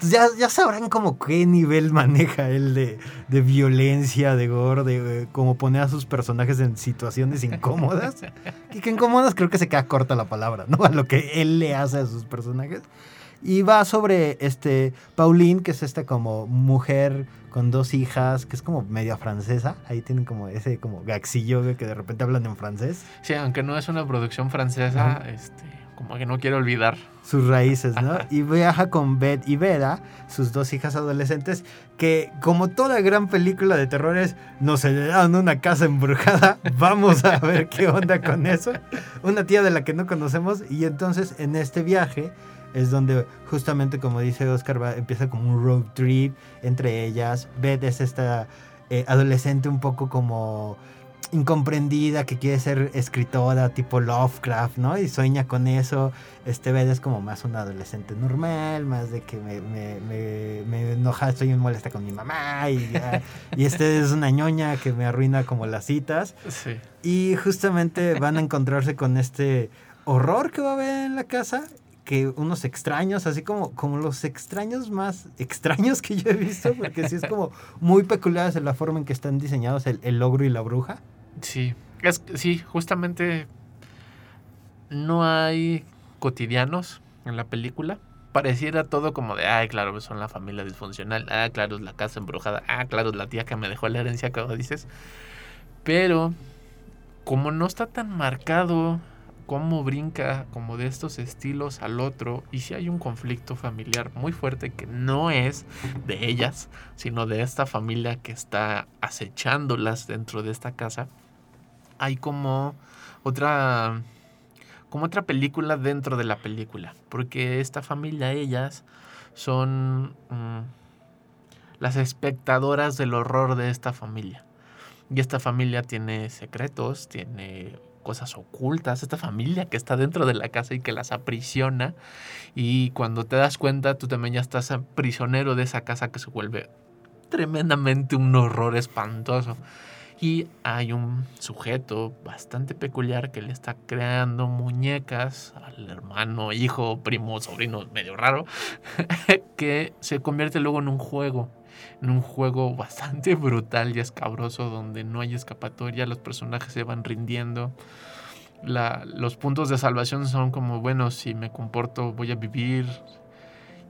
Ya, ya sabrán como qué nivel maneja él de, de violencia, de gore, de eh, cómo poner a sus personajes en situaciones incómodas. Y que incómodas creo que se queda corta la palabra, ¿no? A lo que él le hace a sus personajes. Y va sobre este Pauline, que es esta como mujer con dos hijas, que es como media francesa. Ahí tienen como ese como gaxillo que de repente hablan en francés. Sí, aunque no es una producción francesa, este, como que no quiero olvidar. sus raíces, ¿no? Y viaja con Beth y Vera, sus dos hijas adolescentes, que como toda gran película de terror es, nos heredaron una casa embrujada, vamos a ver qué onda con eso. Una tía de la que no conocemos y entonces en este viaje es donde justamente como dice Oscar, va, empieza como un road trip entre ellas. Beth es esta eh, adolescente un poco como incomprendida que quiere ser escritora tipo Lovecraft, ¿no? Y sueña con eso. Este Beth es como más una adolescente normal, más de que me, me, me, me enoja, estoy muy molesta con mi mamá y, ya. y este es una ñoña que me arruina como las citas. Sí. Y justamente van a encontrarse con este horror que va a haber en la casa. Que unos extraños, así como, como los extraños más extraños que yo he visto, porque sí es como muy peculiares en la forma en que están diseñados el, el ogro y la bruja. Sí, es, sí, justamente no hay cotidianos en la película. Pareciera todo como de, ay, claro, son la familia disfuncional, ah, claro, es la casa embrujada, ah, claro, es la tía que me dejó la herencia, como dices. Pero, como no está tan marcado cómo brinca como de estos estilos al otro, y si hay un conflicto familiar muy fuerte que no es de ellas, sino de esta familia que está acechándolas dentro de esta casa, hay como otra como otra película dentro de la película, porque esta familia, ellas son mm, las espectadoras del horror de esta familia. Y esta familia tiene secretos, tiene cosas ocultas, esta familia que está dentro de la casa y que las aprisiona. Y cuando te das cuenta, tú también ya estás prisionero de esa casa que se vuelve tremendamente un horror espantoso. Y hay un sujeto bastante peculiar que le está creando muñecas al hermano, hijo, primo, sobrino, medio raro, que se convierte luego en un juego. En un juego bastante brutal y escabroso donde no hay escapatoria, los personajes se van rindiendo. La- los puntos de salvación son como, bueno, si me comporto voy a vivir.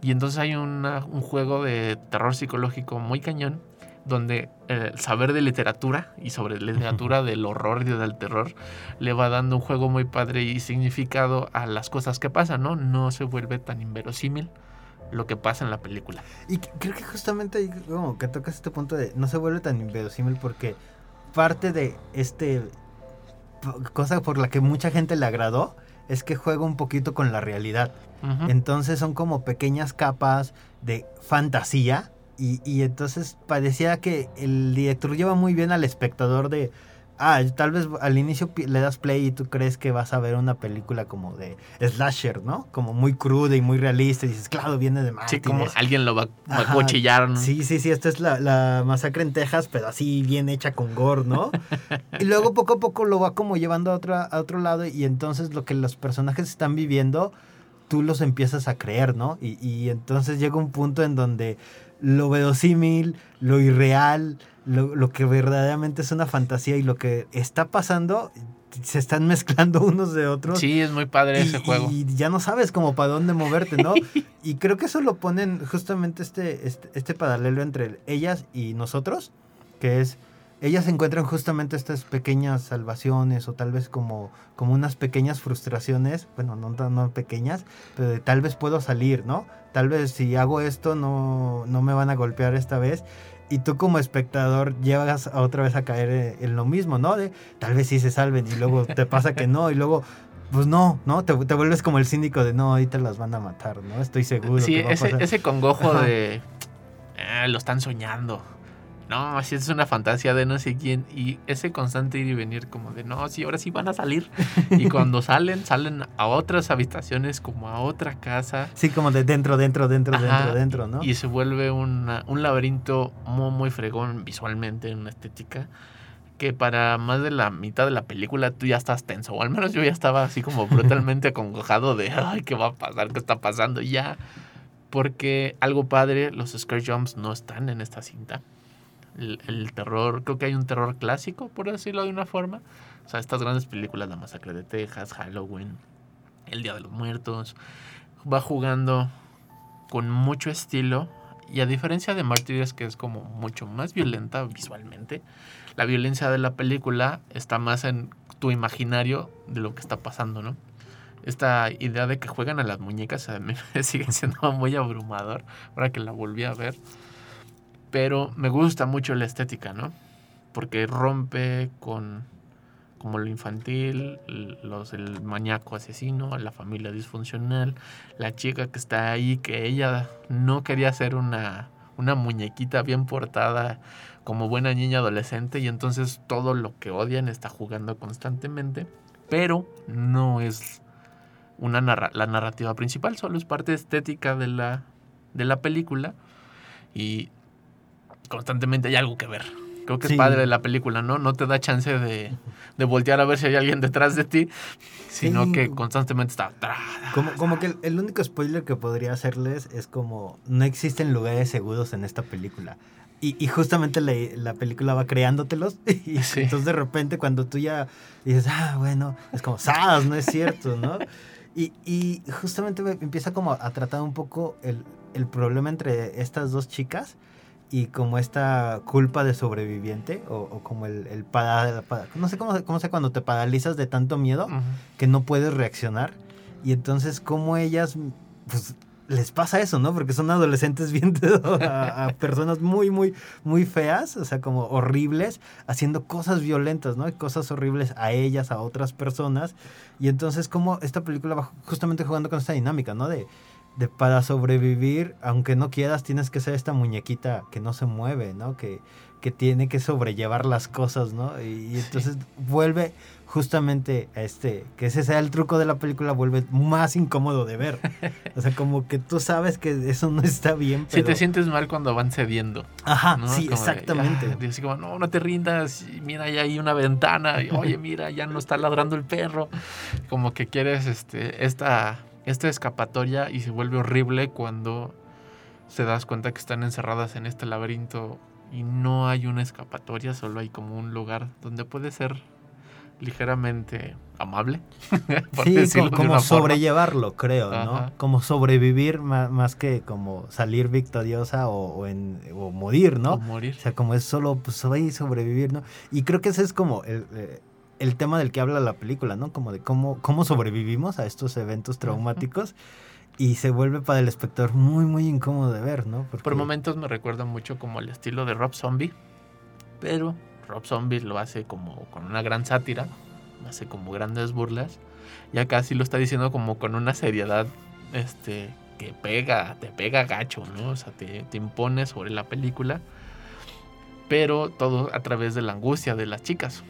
Y entonces hay una- un juego de terror psicológico muy cañón donde el saber de literatura y sobre literatura del horror y del terror le va dando un juego muy padre y significado a las cosas que pasan, ¿no? No se vuelve tan inverosímil lo que pasa en la película. Y creo que justamente ahí como que tocas este punto de no se vuelve tan inverosímil porque parte de este cosa por la que mucha gente le agradó es que juega un poquito con la realidad. Entonces son como pequeñas capas de fantasía y, y entonces parecía que el director lleva muy bien al espectador de ah, tal vez al inicio le das play y tú crees que vas a ver una película como de slasher, ¿no? Como muy cruda y muy realista y dices, claro, viene de Sí, como Martínez. alguien lo va a Ajá. cuchillar. ¿no? Sí, sí, sí, esta es la, la masacre en Texas, pero así bien hecha con gore, ¿no? y luego poco a poco lo va como llevando a otro, a otro lado y entonces lo que los personajes están viviendo, tú los empiezas a creer, ¿no? Y, y entonces llega un punto en donde lo verosímil, lo irreal, lo, lo que verdaderamente es una fantasía y lo que está pasando se están mezclando unos de otros. Sí, es muy padre Y- ese juego. Y ya no sabes como para dónde moverte, ¿no? y creo que eso lo ponen justamente este, este, este paralelo entre ellas y nosotros, que es, ellas encuentran justamente estas pequeñas salvaciones o tal vez como, como unas pequeñas frustraciones, bueno, no tan no pequeñas, pero de tal vez puedo salir, ¿no? Tal vez si hago esto no, no me van a golpear esta vez. Y tú como espectador llegas a otra vez a caer eh, en lo mismo, ¿no? De tal vez sí se salven y luego te pasa que no y luego pues no, ¿no? Te, te vuelves como el cínico de no, ahorita las van a matar, ¿no? Estoy seguro. Sí, que va a ese, pasar". ese congojo de. "Ah, lo están soñando. No, así es una fantasía de no sé quién. Y ese constante ir y venir, como de no, sí, ahora sí van a salir. Y cuando salen, salen a otras habitaciones, como a otra casa. Sí, como de dentro, dentro, dentro, Ajá, dentro, dentro, ¿no? Y se vuelve una- un laberinto muy, muy fregón visualmente, en una estética. Que para más de la mitad de la película tú ya estás tenso. O al menos yo ya estaba así como brutalmente acongojado de, ay, ¿qué va a pasar? ¿Qué está pasando? Y ya. Porque algo padre, los scare jumps no están en esta cinta. El, terror, creo que hay un terror clásico, por decirlo de una forma. O sea, estas grandes películas, La Masacre de Texas, Halloween, El Día de los Muertos, va jugando con mucho estilo. Y a diferencia de Martyrs, que es como mucho más violenta visualmente, la violencia de la película está más en tu imaginario de lo que está pasando, ¿no? Esta idea de que juegan a las muñecas a mí me sigue siendo muy abrumador ahora que la volví a ver. Pero me gusta mucho la estética, ¿no? Porque rompe con como lo infantil, los, el maníaco asesino, la familia disfuncional, la chica que está ahí, que ella no quería ser una, una muñequita bien portada como buena niña adolescente y entonces todo lo que odian está jugando constantemente, pero no es una narra- la narrativa principal, solo es parte estética de la, de la película y constantemente hay algo que ver. Creo que Sí. es padre de la película, ¿no? No te da chance de, de voltear a ver si hay alguien detrás de ti, sino Sí. que constantemente está... Como, como que el, el único spoiler que podría hacerles es como no existen lugares seguros en esta película. Y, y justamente la, la película va creándotelos. Y entonces de repente cuando tú ya dices, ah, bueno, es como, ¡sabes! No es cierto, ¿no? Y, y justamente me empieza como a tratar un poco el, el problema entre estas dos chicas y como esta culpa de sobreviviente o, o como el, el para, para- no sé cómo, cómo sé cuando te paralizas de tanto miedo que no puedes reaccionar y entonces como ellas pues les pasa eso, ¿no? Porque son adolescentes viendo a, a personas muy, muy, muy feas, o sea, como horribles, haciendo cosas violentas, ¿no? Cosas horribles a ellas, a otras personas. Y entonces como esta película va justamente jugando con esta dinámica, ¿no? De, de para sobrevivir, aunque no quieras, tienes que ser esta muñequita que no se mueve, ¿no? Que, que tiene que sobrellevar las cosas, ¿no? Y, y entonces vuelve justamente a este, que ese sea el truco de la película, vuelve más incómodo de ver. O sea, como que tú sabes que eso no está bien, Si pero... te sientes mal cuando van cediendo. Ajá, ¿no? sí, Como de, exactamente. ya, así como, no, no te rindas. y mira, ya hay una ventana. y, Oye, mira, ya no está ladrando el perro. Como que quieres este, esta, esta escapatoria y se vuelve horrible cuando te das cuenta que están encerradas en este laberinto y no hay una escapatoria, solo hay como un lugar donde puede ser ligeramente amable. Sí, como, forma. sobrellevarlo, creo, ¿no? Ajá. Como sobrevivir más, que como salir victoriosa o, o en, o morir, ¿no? O morir. O sea, como es solo, pues, sobrevivir, ¿no? Y creo que ese es como el, eh, el tema del que habla la película, ¿no? Como de cómo, cómo sobrevivimos a estos eventos traumáticos y se vuelve para el espectador muy, muy incómodo de ver, ¿no? Porque- Por momentos me recuerda mucho como el estilo de Rob Zombie, pero Rob Zombie lo hace como con una gran sátira, hace como grandes burlas, y acá sí lo está diciendo como con una seriedad este, que pega, te pega gacho, ¿no? O sea, te, te impone sobre la película, pero todo a través de la angustia de las chicas.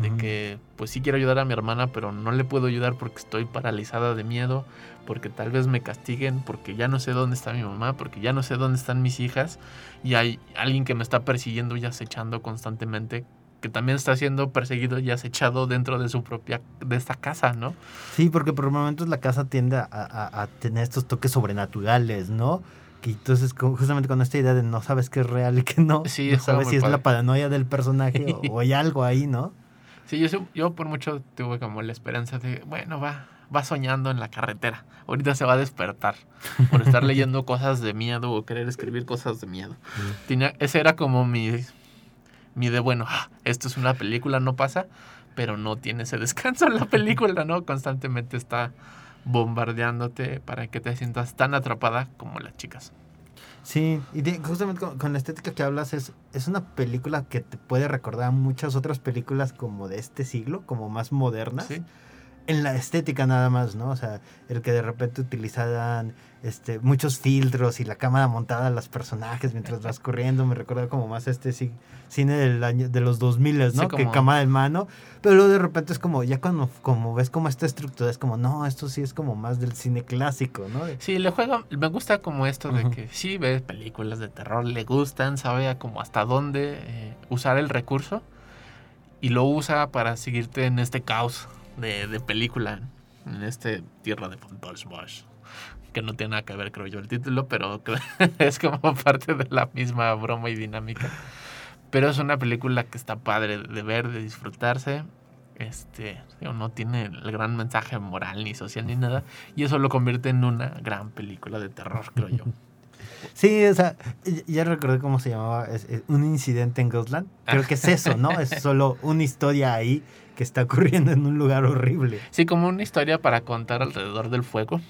De que pues sí quiero ayudar a mi hermana, pero no le puedo ayudar porque estoy paralizada de miedo, porque tal vez me castiguen, porque ya no sé dónde está mi mamá, porque ya no sé dónde están mis hijas y hay alguien que me está persiguiendo y acechando constantemente que también está siendo perseguido y acechado dentro de su propia de esta casa, ¿no? Sí, porque por momentos la casa tiende a, a- a tener estos toques sobrenaturales, ¿no? Que entonces justamente con esta idea de no sabes qué es real y qué no, Sí, no sabes si es la paranoia del personaje o, o hay algo ahí, ¿no? Sí, yo, yo por mucho tuve como la esperanza de, bueno, va, va soñando en la carretera. Ahorita se va a despertar por estar leyendo cosas de miedo o querer escribir cosas de miedo. Tenía, ese era como mi, mi de, bueno, ah, esto es una película, no pasa, pero no tiene ese descanso en la película, ¿no? Constantemente está bombardeándote para que te sientas tan atrapada como las chicas. Sí, y justamente con, la estética que hablas es, es una película que te puede recordar muchas otras películas como de este siglo, como más modernas. Sí. En la estética nada más, ¿no? O sea, el que de repente utilizaran este, muchos filtros y la cámara montada a los personajes mientras vas corriendo, me recuerda como más a este ci- cine del año, de los 2000, ¿no? Sí, Que como- cámara en mano, pero luego de repente es como, ya cuando como ves como esta estructura, es como, no, esto sí es como más del cine clásico, ¿no? Sí, le juega, me gusta como esto de que sí ve películas de terror, le gustan, sabe como hasta dónde eh, usar el recurso y lo usa para seguirte en este caos de, de película, en este Tierra de Fantasmas, que no tiene nada que ver creo yo el título, pero es como parte de la misma broma y dinámica. Pero es una película que está padre de ver, de disfrutarse. Este, no tiene el gran mensaje moral ni social ni nada. Y eso lo convierte en una gran película de terror, creo yo. Sí, o sea, ya- recordé cómo se llamaba, es, un incidente en Ghostland. Creo que es eso, ¿no? Es solo una historia ahí que está ocurriendo en un lugar horrible. Sí, como una historia para contar alrededor del fuego.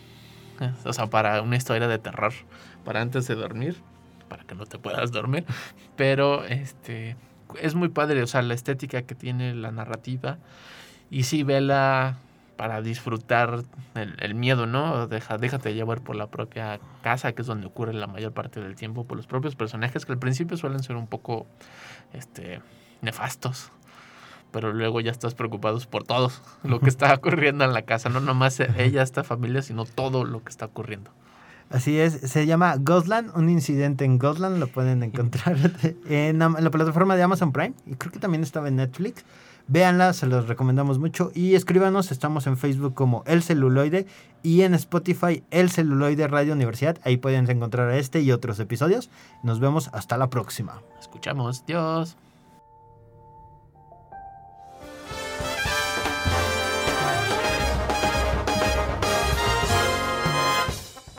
O sea, para una historia de terror. Para antes de dormir. Para que no te puedas dormir. Pero este es muy padre. O sea, la estética que tiene la narrativa. Y sí, vela para disfrutar el, el miedo, ¿no? Deja, déjate llevar por la propia casa, que es donde ocurre la mayor parte del tiempo, por los propios personajes que al principio suelen ser un poco este, nefastos. Pero luego ya estás preocupados por todo lo que está ocurriendo en la casa. No nomás ella, esta familia, sino todo lo que está ocurriendo. Así es, se llama Ghostland, un incidente en Ghostland, lo pueden encontrar en la plataforma de Amazon Prime y creo que también estaba en Netflix. Véanla, se los recomendamos mucho y escríbanos, estamos en Facebook como El Celuloide y en Spotify El Celuloide Radio Universidad, ahí pueden encontrar este y otros episodios. Nos vemos hasta la próxima. Escuchamos, Dios.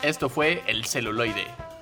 Esto fue El Celuloide.